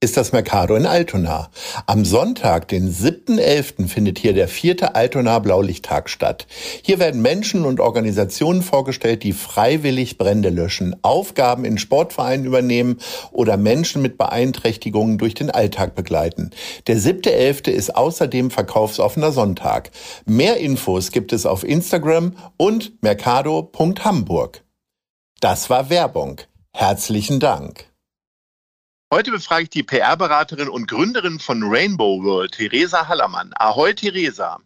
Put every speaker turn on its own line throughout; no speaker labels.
ist das Mercado in Altona. Am Sonntag, den 7.11., findet hier der vierte Altona Blaulichttag statt. Hier werden Menschen und Organisationen vorgestellt, die freiwillig Brände löschen, Aufgaben in Sportvereinen übernehmen oder Menschen mit Beeinträchtigungen durch den Alltag begleiten. Der 7.11. ist außerdem verkaufsoffener Sonntag. Mehr Infos gibt es auf Instagram und mercado.hamburg. Das war Werbung. Herzlichen Dank.
Heute befrage ich die PR-Beraterin und Gründerin von Rainbow World, Theresa Hallermann. Ahoi, Theresa.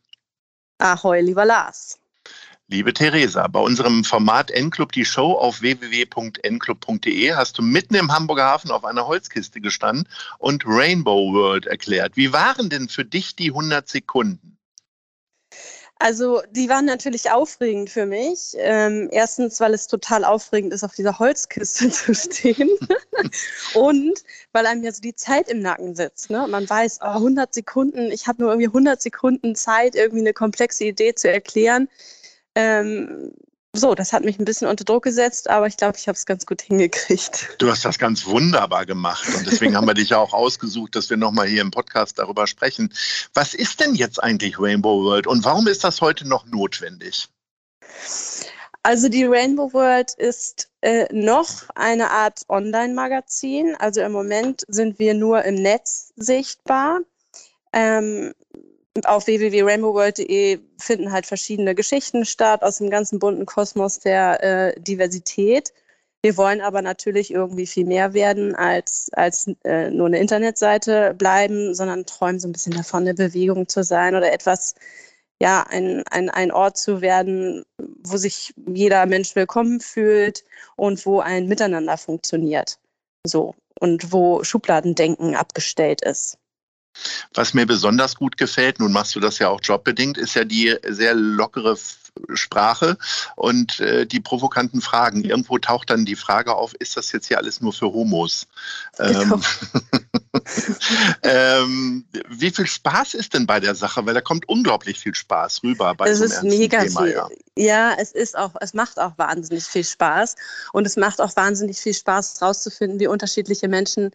Ahoi, lieber Lars.
Liebe Theresa, bei unserem Format N-Club die Show auf www.nclub.de hast du mitten im Hamburger Hafen auf einer Holzkiste gestanden und Rainbow World erklärt. Wie waren denn für dich die 100 Sekunden?
Also die waren natürlich aufregend für mich. Ähm, erstens, weil es total aufregend ist, auf dieser Holzkiste zu stehen. und weil einem jetzt die Zeit im Nacken sitzt. Ne? Man weiß, oh, 100 Sekunden, ich habe nur irgendwie 100 Sekunden Zeit, irgendwie eine komplexe Idee zu erklären. Ähm, so, das hat mich ein bisschen unter Druck gesetzt, aber ich glaube, ich habe es ganz gut hingekriegt.
Du hast das ganz wunderbar gemacht und deswegen haben wir dich ja auch ausgesucht, dass wir nochmal hier im Podcast darüber sprechen. Was ist denn jetzt eigentlich Rainbow World und warum ist das heute noch notwendig?
Also die Rainbow World ist äh, noch eine Art Online-Magazin. Also im Moment sind wir nur im Netz sichtbar. Ähm, auf www.rainbowworld.de finden halt verschiedene Geschichten statt aus dem ganzen bunten Kosmos der äh, Diversität. Wir wollen aber natürlich irgendwie viel mehr werden als, als äh, nur eine Internetseite bleiben, sondern träumen so ein bisschen davon, eine Bewegung zu sein oder etwas, ja, ein, ein, ein Ort zu werden, wo sich jeder Mensch willkommen fühlt und wo ein Miteinander funktioniert. So. Und wo Schubladendenken abgestellt ist.
Was mir besonders gut gefällt, nun machst du das ja auch jobbedingt, ist ja die sehr lockere Sprache und äh, die provokanten Fragen. Irgendwo taucht dann die Frage auf, ist das jetzt hier alles nur für Homos? Genau. Ähm, ähm, wie viel Spaß ist denn bei der Sache? Weil da kommt unglaublich viel Spaß rüber bei
es
so
einem ist mega Thema, viel. Ja. ja, es ist auch, es macht auch wahnsinnig viel Spaß und es macht auch wahnsinnig viel Spaß, herauszufinden, wie unterschiedliche Menschen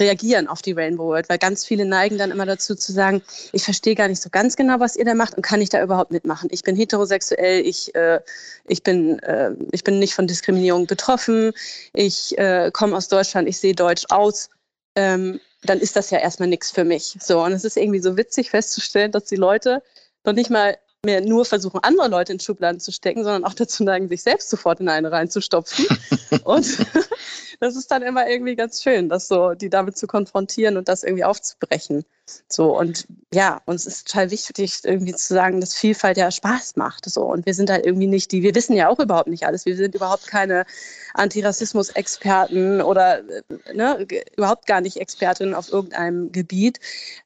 reagieren auf die Rainbow World, weil ganz viele neigen dann immer dazu zu sagen, ich verstehe gar nicht so ganz genau, was ihr da macht und kann ich da überhaupt mitmachen. Ich bin heterosexuell, ich, äh, ich, bin, äh, ich bin nicht von Diskriminierung betroffen, ich äh, komme aus Deutschland, ich sehe deutsch aus. Ähm, dann ist das ja erstmal nichts für mich. So, und es ist irgendwie so witzig festzustellen, dass die Leute noch nicht mal mehr nur versuchen, andere Leute in Schubladen zu stecken, sondern auch dazu neigen, sich selbst sofort in eine reinzustopfen. und das ist dann immer irgendwie ganz schön, das so, die damit zu konfrontieren und das irgendwie aufzubrechen. So, und ja, uns ist total wichtig, irgendwie zu sagen, dass Vielfalt ja Spaß macht. So, und wir sind halt irgendwie nicht die, wir wissen ja auch überhaupt nicht alles. Wir sind überhaupt keine Antirassismus-Experten oder äh, ne, überhaupt gar nicht Expertin auf irgendeinem Gebiet.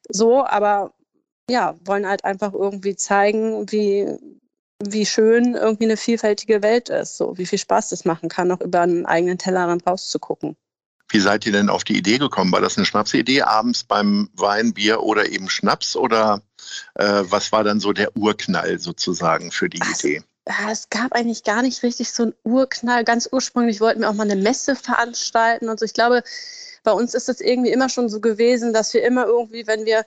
So, aber ja, wollen halt einfach irgendwie zeigen, wie, wie schön irgendwie eine vielfältige Welt ist, so wie viel Spaß das machen kann, auch über einen eigenen Tellerrand rauszugucken.
Wie seid ihr denn auf die Idee gekommen? War das eine Schnapsidee abends beim Wein, Bier oder eben Schnaps? Oder äh, was war dann so der Urknall sozusagen für die also, Idee?
Es gab eigentlich gar nicht richtig so einen Urknall. Ganz ursprünglich wollten wir auch mal eine Messe veranstalten und so. Ich glaube, bei uns ist es irgendwie immer schon so gewesen, dass wir immer irgendwie, wenn wir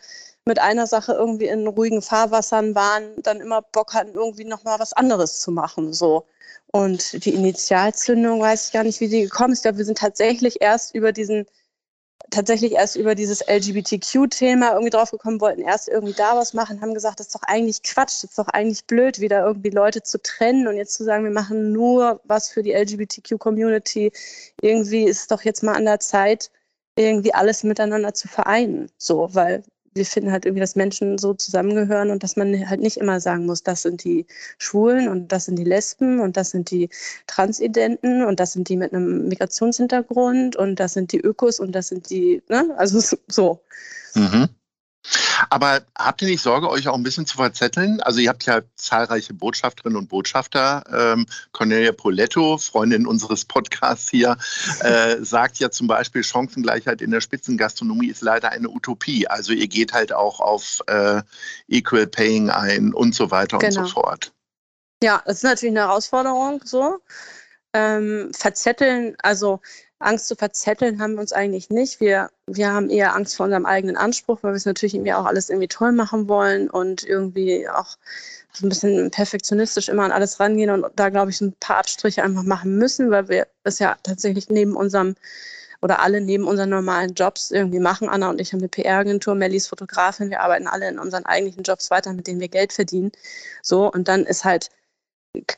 mit einer Sache irgendwie in ruhigen Fahrwassern waren, dann immer Bock hatten, irgendwie nochmal was anderes zu machen. So. Und die Initialzündung weiß ich gar nicht, wie sie gekommen ist. Ich glaube, wir sind tatsächlich erst über diesen tatsächlich erst über dieses LGBTQ-Thema irgendwie draufgekommen, wollten erst irgendwie da was machen, haben gesagt, das ist doch eigentlich Quatsch, das ist doch eigentlich blöd, wieder irgendwie Leute zu trennen und jetzt zu sagen, wir machen nur was für die LGBTQ-Community. Irgendwie ist es doch jetzt mal an der Zeit, irgendwie alles miteinander zu vereinen. So, weil wir finden halt irgendwie, dass Menschen so zusammengehören und dass man halt nicht immer sagen muss, das sind die Schwulen und das sind die Lesben und das sind die Transidenten und das sind die mit einem Migrationshintergrund und das sind die Ökos und das sind die, ne? Also so.
Mhm. Aber habt ihr nicht Sorge, euch auch ein bisschen zu verzetteln? Also ihr habt ja zahlreiche Botschafterinnen und Botschafter. Ähm, Cornelia Poletto, Freundin unseres Podcasts hier, äh, sagt ja zum Beispiel, Chancengleichheit in der Spitzengastronomie ist leider eine Utopie. Also ihr geht halt auch auf äh, Equal Paying ein und so weiter genau. und so genau. fort.
Ja, das ist natürlich eine Herausforderung so. Ähm, verzetteln, also Angst zu verzetteln haben wir uns eigentlich nicht. Wir, wir haben eher Angst vor unserem eigenen Anspruch, weil wir es natürlich irgendwie auch alles irgendwie toll machen wollen und irgendwie auch so ein bisschen perfektionistisch immer an alles rangehen und da, glaube ich, ein paar Abstriche einfach machen müssen, weil wir es ja tatsächlich neben unserem oder alle neben unseren normalen Jobs irgendwie machen. Anna und ich haben eine PR-Agentur, Melly ist Fotografin, wir arbeiten alle in unseren eigentlichen Jobs weiter, mit denen wir Geld verdienen. So, und dann ist halt,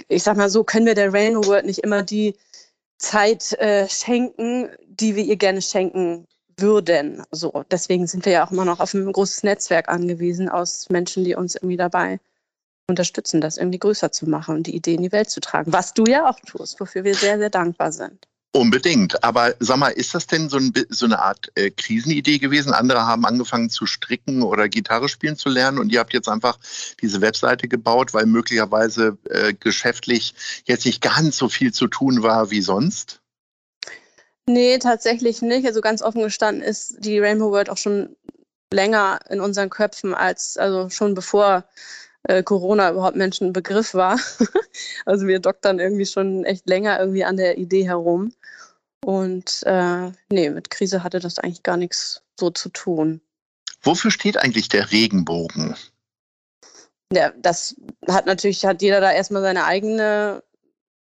ich sag mal so, können wir der Rainbow World nicht immer die Zeit äh, schenken, die wir ihr gerne schenken würden. So, deswegen sind wir ja auch immer noch auf ein großes Netzwerk angewiesen aus Menschen, die uns irgendwie dabei unterstützen, das irgendwie größer zu machen und die Idee in die Welt zu tragen. Was du ja auch tust, wofür wir sehr, sehr dankbar sind.
Unbedingt. Aber sag mal, ist das denn so, ein, so eine Art äh, Krisenidee gewesen? Andere haben angefangen zu stricken oder Gitarre spielen zu lernen und ihr habt jetzt einfach diese Webseite gebaut, weil möglicherweise äh, geschäftlich jetzt nicht ganz so viel zu tun war wie sonst?
Nee, tatsächlich nicht. Also ganz offen gestanden ist die Rainbow World auch schon länger in unseren Köpfen als, also schon bevor äh, Corona überhaupt Menschen ein Begriff war. also wir doktern irgendwie schon echt länger irgendwie an der Idee herum. Und äh, nee, mit Krise hatte das eigentlich gar nichts so zu tun.
Wofür steht eigentlich der Regenbogen?
Ja, das hat natürlich, hat jeder da erstmal seine eigene,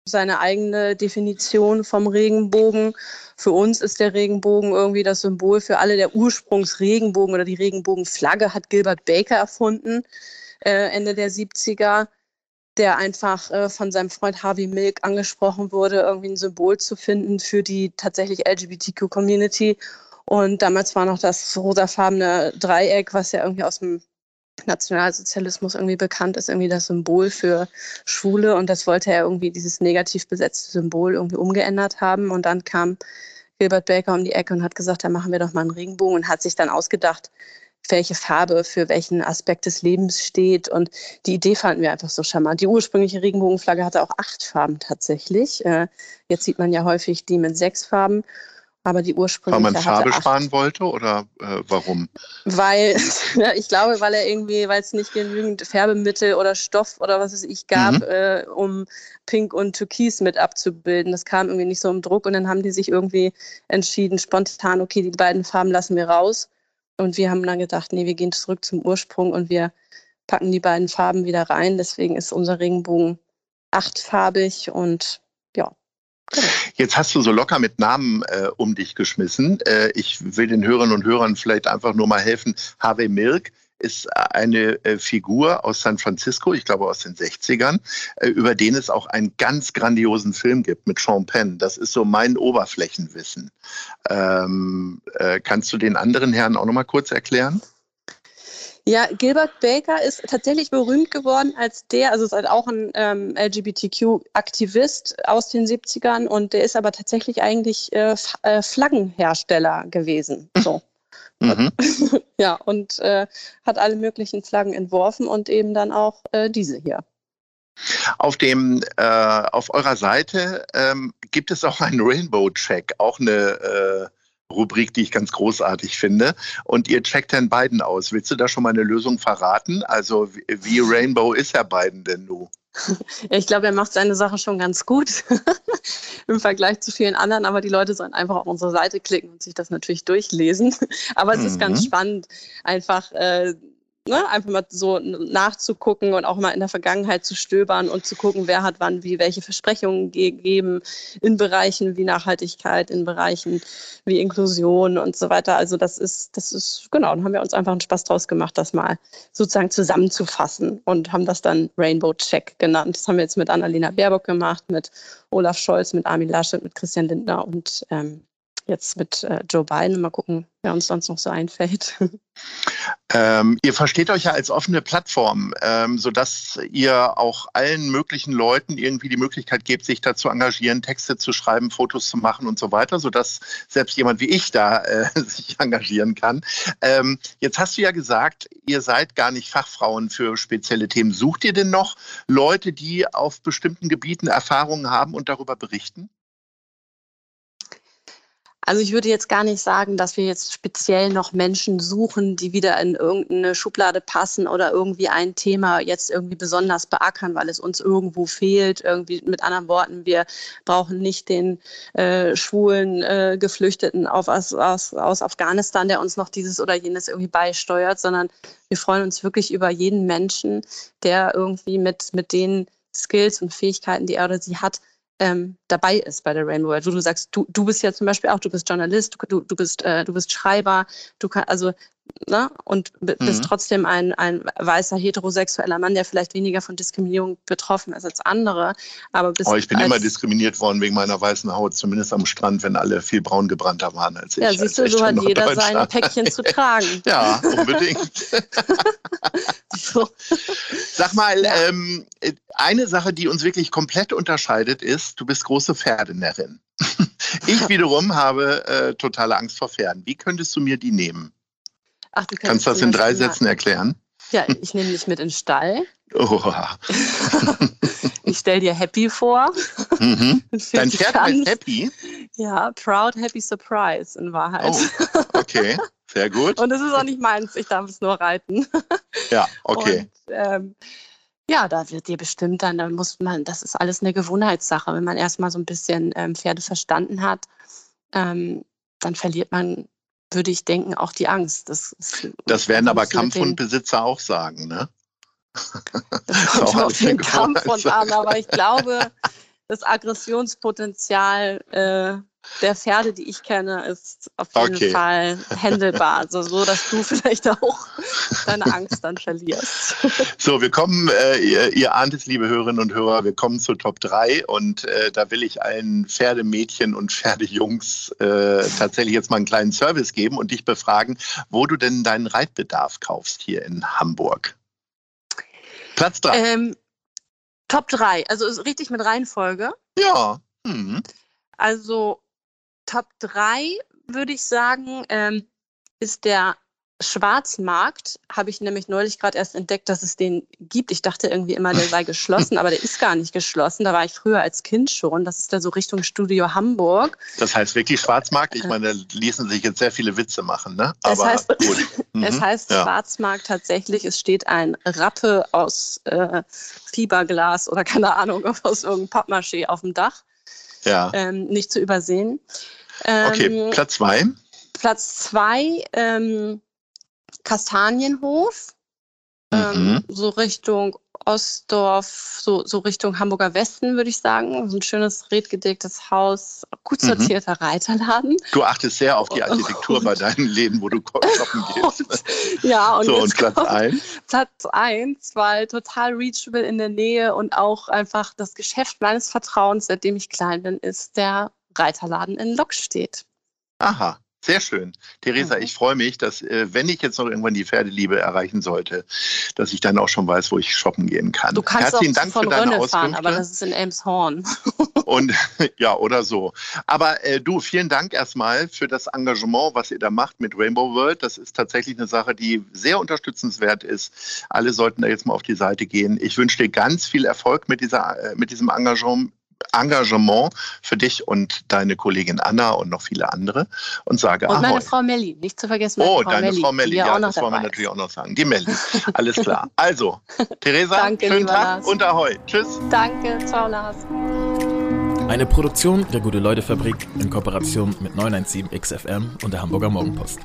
seine eigene Definition vom Regenbogen. Für uns ist der Regenbogen irgendwie das Symbol für alle. Der Ursprungsregenbogen oder die Regenbogenflagge hat Gilbert Baker erfunden, äh, Ende der 70er der einfach äh, von seinem Freund Harvey Milk angesprochen wurde, irgendwie ein Symbol zu finden für die tatsächlich LGBTQ-Community. Und damals war noch das rosafarbene Dreieck, was ja irgendwie aus dem Nationalsozialismus irgendwie bekannt ist, irgendwie das Symbol für Schwule. Und das wollte er irgendwie, dieses negativ besetzte Symbol irgendwie umgeändert haben. Und dann kam Gilbert Baker um die Ecke und hat gesagt, da machen wir doch mal einen Regenbogen und hat sich dann ausgedacht, welche Farbe für welchen Aspekt des Lebens steht. Und die Idee fanden wir einfach so charmant. Die ursprüngliche Regenbogenflagge hatte auch acht Farben tatsächlich. Äh, jetzt sieht man ja häufig die mit sechs Farben. Aber die ursprüngliche.
Weil man Farbe sparen wollte oder äh, warum?
Weil, ich glaube, weil er irgendwie, weil es nicht genügend Färbemittel oder Stoff oder was es ich gab, mhm. äh, um Pink und Türkis mit abzubilden. Das kam irgendwie nicht so im Druck und dann haben die sich irgendwie entschieden, spontan, okay, die beiden Farben lassen wir raus und wir haben dann gedacht, nee, wir gehen zurück zum Ursprung und wir packen die beiden Farben wieder rein. Deswegen ist unser Regenbogen achtfarbig und ja.
Jetzt hast du so locker mit Namen äh, um dich geschmissen. Äh, ich will den Hörerinnen und Hörern vielleicht einfach nur mal helfen. Harvey Milk ist eine äh, Figur aus San Francisco, ich glaube aus den 60ern, äh, über den es auch einen ganz grandiosen Film gibt mit Sean Penn. Das ist so mein Oberflächenwissen. Ähm, äh, kannst du den anderen Herren auch noch mal kurz erklären?
Ja, Gilbert Baker ist tatsächlich berühmt geworden als der, also ist halt auch ein ähm, LGBTQ-Aktivist aus den 70ern und der ist aber tatsächlich eigentlich äh, Flaggenhersteller gewesen. So. Mhm. ja, und äh, hat alle möglichen Flaggen entworfen und eben dann auch äh, diese hier.
Auf dem äh, auf eurer Seite ähm, gibt es auch einen Rainbow Check, auch eine äh, Rubrik, die ich ganz großartig finde. Und ihr checkt Herrn Biden aus. Willst du da schon mal eine Lösung verraten? Also wie, Rainbow ist Herr Biden denn nun?
ich glaube, er macht seine Sache schon ganz gut im Vergleich zu vielen anderen, aber die Leute sollen einfach auf unsere Seite klicken und sich das natürlich durchlesen. Aber es mhm. ist ganz mhm. spannend, einfach, äh, ne, einfach mal so nachzugucken und auch mal in der Vergangenheit zu stöbern und zu gucken, wer hat wann wie welche Versprechungen gegeben in Bereichen wie Nachhaltigkeit, in Bereichen wie Inklusion und so weiter. Also das ist, das ist, genau, dann haben wir uns einfach einen Spaß draus gemacht, das mal sozusagen zusammenzufassen und haben das dann Rainbow Check genannt. Das haben wir jetzt mit Annalena Baerbock gemacht, mit Olaf Scholz, mit Armin Laschet, mit Christian Lindner und ähm, jetzt mit äh, Joe Biden. Mal gucken, wer uns sonst noch so einfällt.
Ähm, ihr versteht euch ja als offene Plattform, ähm, sodass ihr auch allen möglichen Leuten irgendwie die Möglichkeit gebt, sich da zu engagieren, Texte zu schreiben, Fotos zu machen und so weiter, sodass selbst jemand wie ich da äh, sich engagieren kann. Ähm, jetzt hast du ja gesagt, ihr seid gar nicht Fachfrauen für spezielle Themen. Sucht ihr denn noch Leute, die auf bestimmten Gebieten Erfahrungen haben und darüber berichten?
Also ich würde jetzt gar nicht sagen, dass wir jetzt speziell noch Menschen suchen, die wieder in irgendeine Schublade passen oder irgendwie ein Thema jetzt irgendwie besonders beackern, weil es uns irgendwo fehlt. Irgendwie mit anderen Worten, wir brauchen nicht den äh, schwulen äh, Geflüchteten auf, aus, aus, aus Afghanistan, der uns noch dieses oder jenes irgendwie beisteuert, sondern wir freuen uns wirklich über jeden Menschen, der irgendwie mit, mit den Skills und Fähigkeiten, die er oder sie hat, ähm, dabei ist bei der Rainbow World. Wo du sagst, du, du bist ja zum Beispiel auch, du bist Journalist, du, du, bist, äh, du bist Schreiber, du kannst, also, ne, und bist mhm. trotzdem ein, ein weißer heterosexueller Mann, der vielleicht weniger von Diskriminierung betroffen ist als andere. Aber
oh, ich bin immer diskriminiert worden wegen meiner weißen Haut, zumindest am Strand, wenn alle viel braun gebrannter waren als ich.
Ja, siehst du, so hat jeder sein Päckchen zu tragen.
ja, unbedingt. so. Sag mal, ja. ähm, eine Sache, die uns wirklich komplett unterscheidet, ist, du bist große Pferdenärrin. ich wiederum habe äh, totale Angst vor Pferden. Wie könntest du mir die nehmen? Ach, du Kannst du das in drei Sätzen erklären?
Ja, ich nehme dich mit in den Stall. Oh. ich stelle dir Happy vor.
Mhm. Dein Pferd heißt Happy?
Ja, Proud Happy Surprise in Wahrheit.
Oh, okay, sehr gut.
Und es ist auch nicht meins, ich darf es nur reiten.
Ja, okay.
Und, ähm, ja, da wird dir bestimmt dann, da muss man, das ist alles eine Gewohnheitssache. Wenn man erstmal so ein bisschen ähm, Pferde verstanden hat, ähm, dann verliert man, würde ich denken, auch die Angst. Das,
ist, das werden aber Kampfhundbesitzer auch sagen, ne?
Das kommt auf den Kampfhund an, aber ich glaube, das Aggressionspotenzial äh, der Pferde, die ich kenne, ist auf jeden okay. Fall händelbar. Also so, dass du vielleicht auch deine Angst dann verlierst.
So, wir kommen, äh, ihr, ihr, ahnt es, liebe Hörerinnen und Hörer, wir kommen zur Top 3 und äh, da will ich allen Pferdemädchen und Pferdejungs äh, tatsächlich jetzt mal einen kleinen Service geben und dich befragen, wo du denn deinen Reitbedarf kaufst hier in Hamburg. Platz 3. Ähm,
Top 3, also ist richtig mit Reihenfolge.
Ja. Mhm.
Also Top 3 würde ich sagen, ähm, ist der Schwarzmarkt. Habe ich nämlich neulich gerade erst entdeckt, dass es den gibt. Ich dachte irgendwie immer, der sei geschlossen, aber der ist gar nicht geschlossen. Da war ich früher als Kind schon. Das ist da so Richtung Studio Hamburg.
Das heißt wirklich Schwarzmarkt? Ich meine, da ließen sich jetzt sehr viele Witze machen, ne?
Aber es heißt, mhm. es heißt ja. Schwarzmarkt tatsächlich. Es steht ein Rappe aus äh, Fiberglas oder keine Ahnung, aus irgendeinem Pappmaché auf dem Dach. Ja. Ähm, nicht zu übersehen.
Okay, ähm, Platz zwei.
Platz zwei, ähm, Kastanienhof, ähm, mhm. so Richtung Ostdorf, so, so Richtung Hamburger Westen, würde ich sagen. So ein schönes, redgedecktes Haus, gut mhm. sortierter mhm. Reiterladen.
Du achtest sehr auf die Architektur und, bei deinen Läden, wo du shoppen gehst.
Und, ja, und, so, und Platz eins? Platz eins, weil total reachable in der Nähe und auch einfach das Geschäft meines Vertrauens, seitdem ich klein bin, ist der Reiterladen in Lok steht.
Aha. Sehr schön. Theresa, mhm. ich freue mich, dass, äh, wenn ich jetzt noch irgendwann die Pferdeliebe erreichen sollte, dass ich dann auch schon weiß, wo ich shoppen gehen kann.
Du kannst Herzlichen auch Dank von für deine Rönne fahren, aber das ist in Elmshorn.
Und ja, oder so. Aber äh, du, vielen Dank erstmal für das Engagement, was ihr da macht mit Rainbow World. Das ist tatsächlich eine Sache, die sehr unterstützenswert ist. Alle sollten da jetzt mal auf die Seite gehen. Ich wünsche dir ganz viel Erfolg mit, dieser, äh, mit diesem Engagement, Engagement für dich und deine Kollegin Anna und noch viele andere und sage
Und meine Ahoi. Frau Melli, nicht zu vergessen.
oh, deine Melli, Frau Melli, ja, das wollen wir natürlich auch noch sagen. Die Melli, alles klar. Also, Theresa, Danke, schönen Tag Lars. und Ahoi. Tschüss.
Danke, ciao Lars.
Eine Produktion der Gute-Leute-Fabrik in Kooperation mit 917 XFM und der Hamburger Morgenpost.